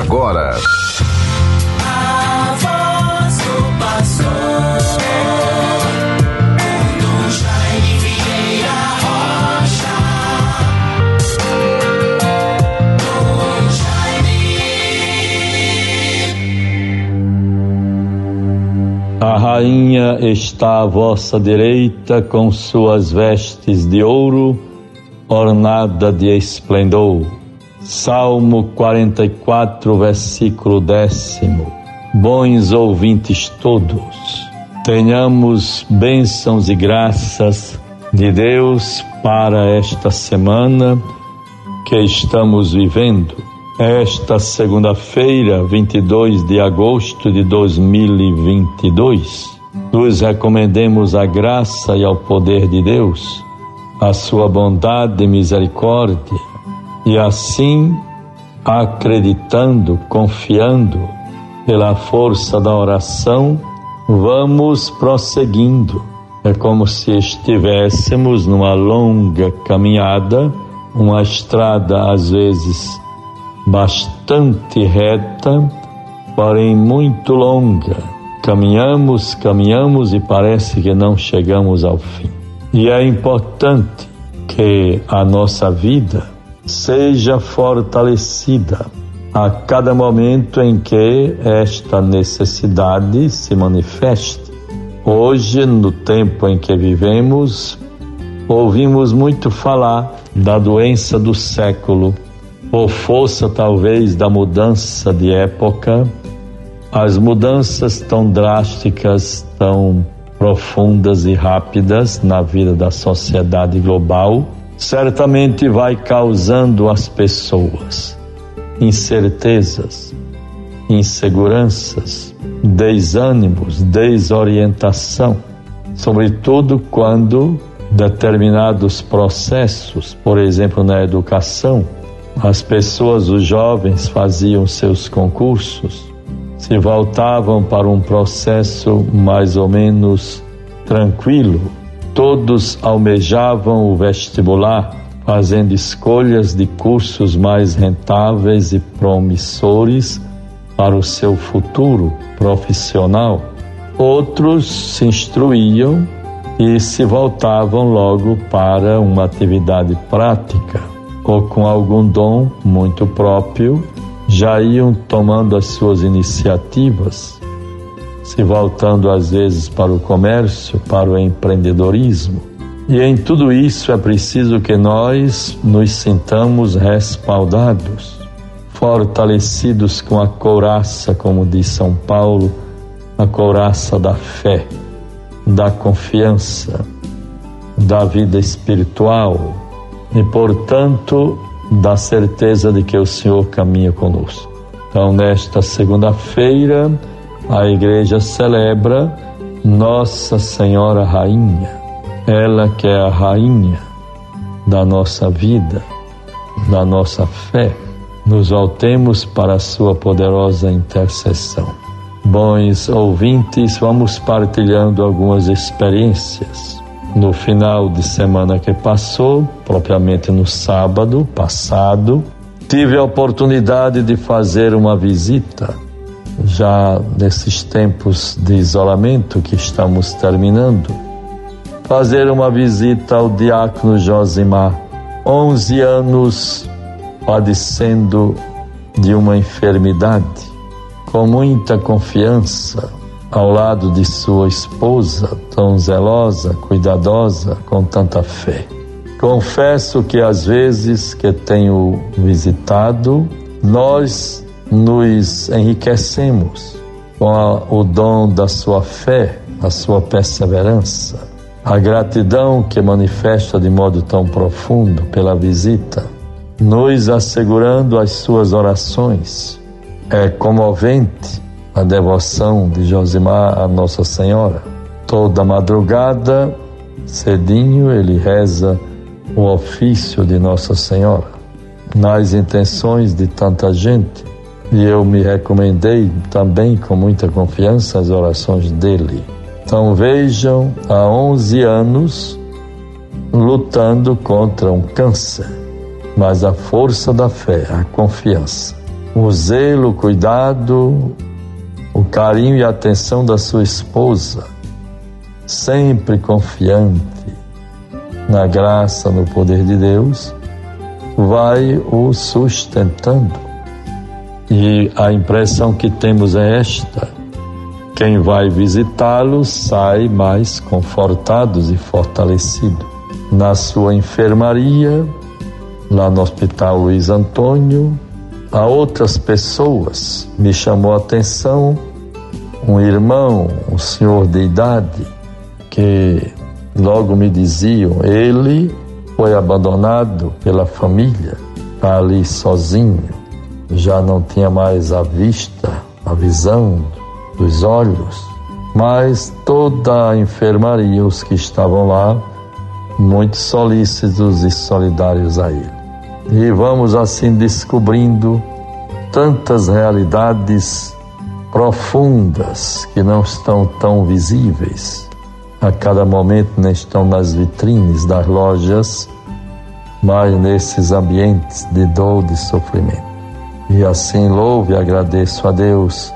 agora. A rainha está à vossa direita com suas vestes de ouro, ornada de esplendor. Salmo 44, versículo décimo. Bons ouvintes todos, tenhamos bênçãos e graças de Deus para esta semana que estamos vivendo. Esta segunda-feira, 22 de agosto de 2022, nos recomendemos a graça e ao poder de Deus, a sua bondade e misericórdia, e assim, acreditando, confiando, pela força da oração, vamos prosseguindo. É como se estivéssemos numa longa caminhada, uma estrada às vezes bastante reta, porém muito longa. Caminhamos, caminhamos e parece que não chegamos ao fim. E é importante que a nossa vida seja fortalecida a cada momento em que esta necessidade se manifeste. Hoje, no tempo em que vivemos, ouvimos muito falar da doença do século, por força talvez da mudança de época, as mudanças tão drásticas, tão profundas e rápidas na vida da sociedade global certamente vai causando às pessoas incertezas, inseguranças, desânimos, desorientação, sobretudo quando determinados processos, por exemplo, na educação, as pessoas, os jovens faziam seus concursos, se voltavam para um processo mais ou menos tranquilo, Todos almejavam o vestibular, fazendo escolhas de cursos mais rentáveis e promissores para o seu futuro profissional. Outros se instruíam e se voltavam logo para uma atividade prática ou com algum dom muito próprio, já iam tomando as suas iniciativas se voltando às vezes para o comércio, para o empreendedorismo. E em tudo isso é preciso que nós nos sintamos respaldados, fortalecidos com a couraça, como diz São Paulo, a couraça da fé, da confiança, da vida espiritual e, portanto, da certeza de que o Senhor caminha conosco. Então, nesta segunda-feira, a igreja celebra Nossa Senhora Rainha, ela que é a rainha da nossa vida, da nossa fé. Nos voltemos para a sua poderosa intercessão. Bons ouvintes, vamos partilhando algumas experiências. No final de semana que passou, propriamente no sábado passado, tive a oportunidade de fazer uma visita já nesses tempos de isolamento que estamos terminando, fazer uma visita ao diácono Josimar, 11 anos padecendo de uma enfermidade, com muita confiança, ao lado de sua esposa, tão zelosa, cuidadosa, com tanta fé. Confesso que às vezes que tenho visitado, nós nos enriquecemos com a, o dom da sua fé, a sua perseverança, a gratidão que manifesta de modo tão profundo pela visita, nos assegurando as suas orações. É comovente a devoção de Josimar a Nossa Senhora. Toda madrugada, cedinho, ele reza o ofício de Nossa Senhora. Nas intenções de tanta gente, e eu me recomendei também com muita confiança as orações dele. Então vejam, há 11 anos lutando contra um câncer, mas a força da fé, a confiança o zelo, o cuidado, o carinho e a atenção da sua esposa, sempre confiante na graça, no poder de Deus, vai o sustentando. E a impressão que temos é esta: quem vai visitá-lo sai mais confortados e fortalecido. Na sua enfermaria, lá no Hospital Luiz Antônio, a outras pessoas. Me chamou a atenção um irmão, um senhor de idade, que logo me diziam, ele foi abandonado pela família, está ali sozinho, já não tinha mais a vista, a visão dos olhos, mas toda a enfermaria, os que estavam lá, muito solícitos e solidários a ele. E vamos assim descobrindo tantas realidades profundas que não estão tão visíveis. A cada momento não estão nas vitrines das lojas, mas nesses ambientes de dor, de sofrimento. E assim louvo e agradeço a Deus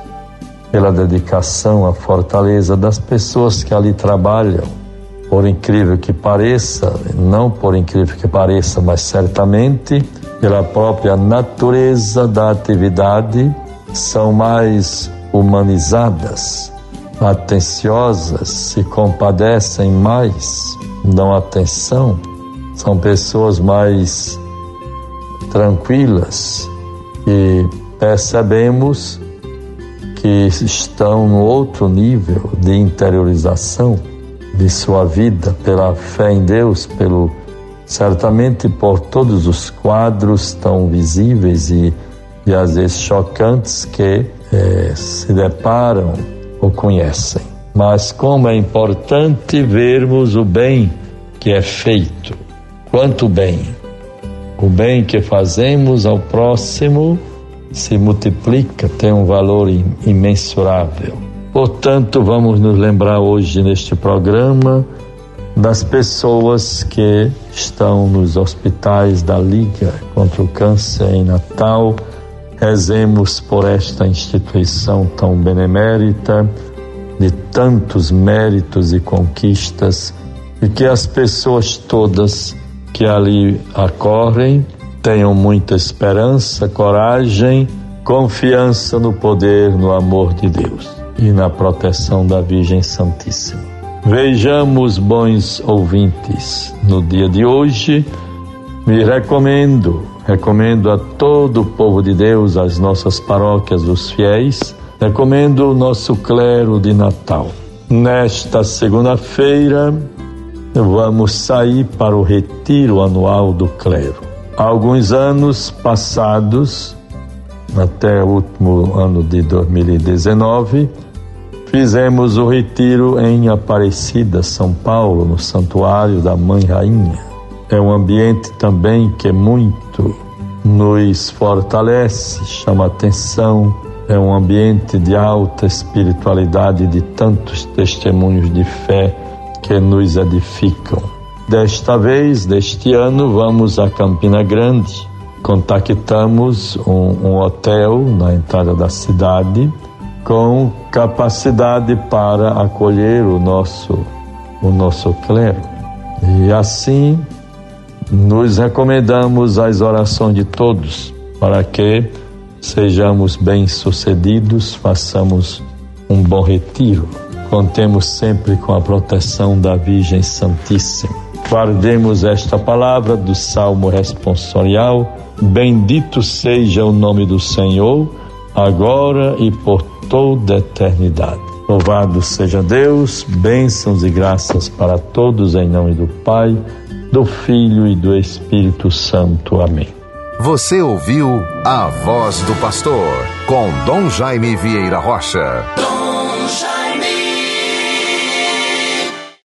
pela dedicação, a fortaleza das pessoas que ali trabalham. Por incrível que pareça, não por incrível que pareça, mas certamente pela própria natureza da atividade, são mais humanizadas, atenciosas, se compadecem mais, dão atenção, são pessoas mais tranquilas e percebemos que estão no outro nível de interiorização de sua vida pela fé em Deus, pelo certamente por todos os quadros tão visíveis e, e às vezes chocantes que é, se deparam ou conhecem. Mas como é importante vermos o bem que é feito. Quanto bem! O bem que fazemos ao próximo se multiplica, tem um valor imensurável. Portanto, vamos nos lembrar hoje neste programa das pessoas que estão nos hospitais da Liga contra o Câncer em Natal Rezemos por esta instituição tão benemérita, de tantos méritos e conquistas, e que as pessoas todas que ali acorrem tenham muita esperança, coragem, confiança no poder, no amor de Deus e na proteção da Virgem Santíssima. Vejamos, bons ouvintes, no dia de hoje, me recomendo Recomendo a todo o povo de Deus, as nossas paróquias, os fiéis, recomendo o nosso clero de Natal. Nesta segunda-feira, vamos sair para o retiro anual do clero. Há alguns anos passados, até o último ano de 2019, fizemos o retiro em Aparecida, São Paulo, no Santuário da Mãe Rainha. É um ambiente também que muito nos fortalece, chama atenção, é um ambiente de alta espiritualidade, de tantos testemunhos de fé que nos edificam. Desta vez, deste ano, vamos a Campina Grande. Contactamos um, um hotel na entrada da cidade com capacidade para acolher o nosso, o nosso clero. E assim nos recomendamos as orações de todos para que sejamos bem-sucedidos, façamos um bom retiro. Contemos sempre com a proteção da Virgem Santíssima. Guardemos esta palavra do Salmo responsorial. Bendito seja o nome do Senhor, agora e por toda a eternidade. Louvado seja Deus, bênçãos e graças para todos em nome do Pai do Filho e do Espírito Santo. Amém. Você ouviu a voz do pastor com Dom Jaime Vieira Rocha. Dom Jaime.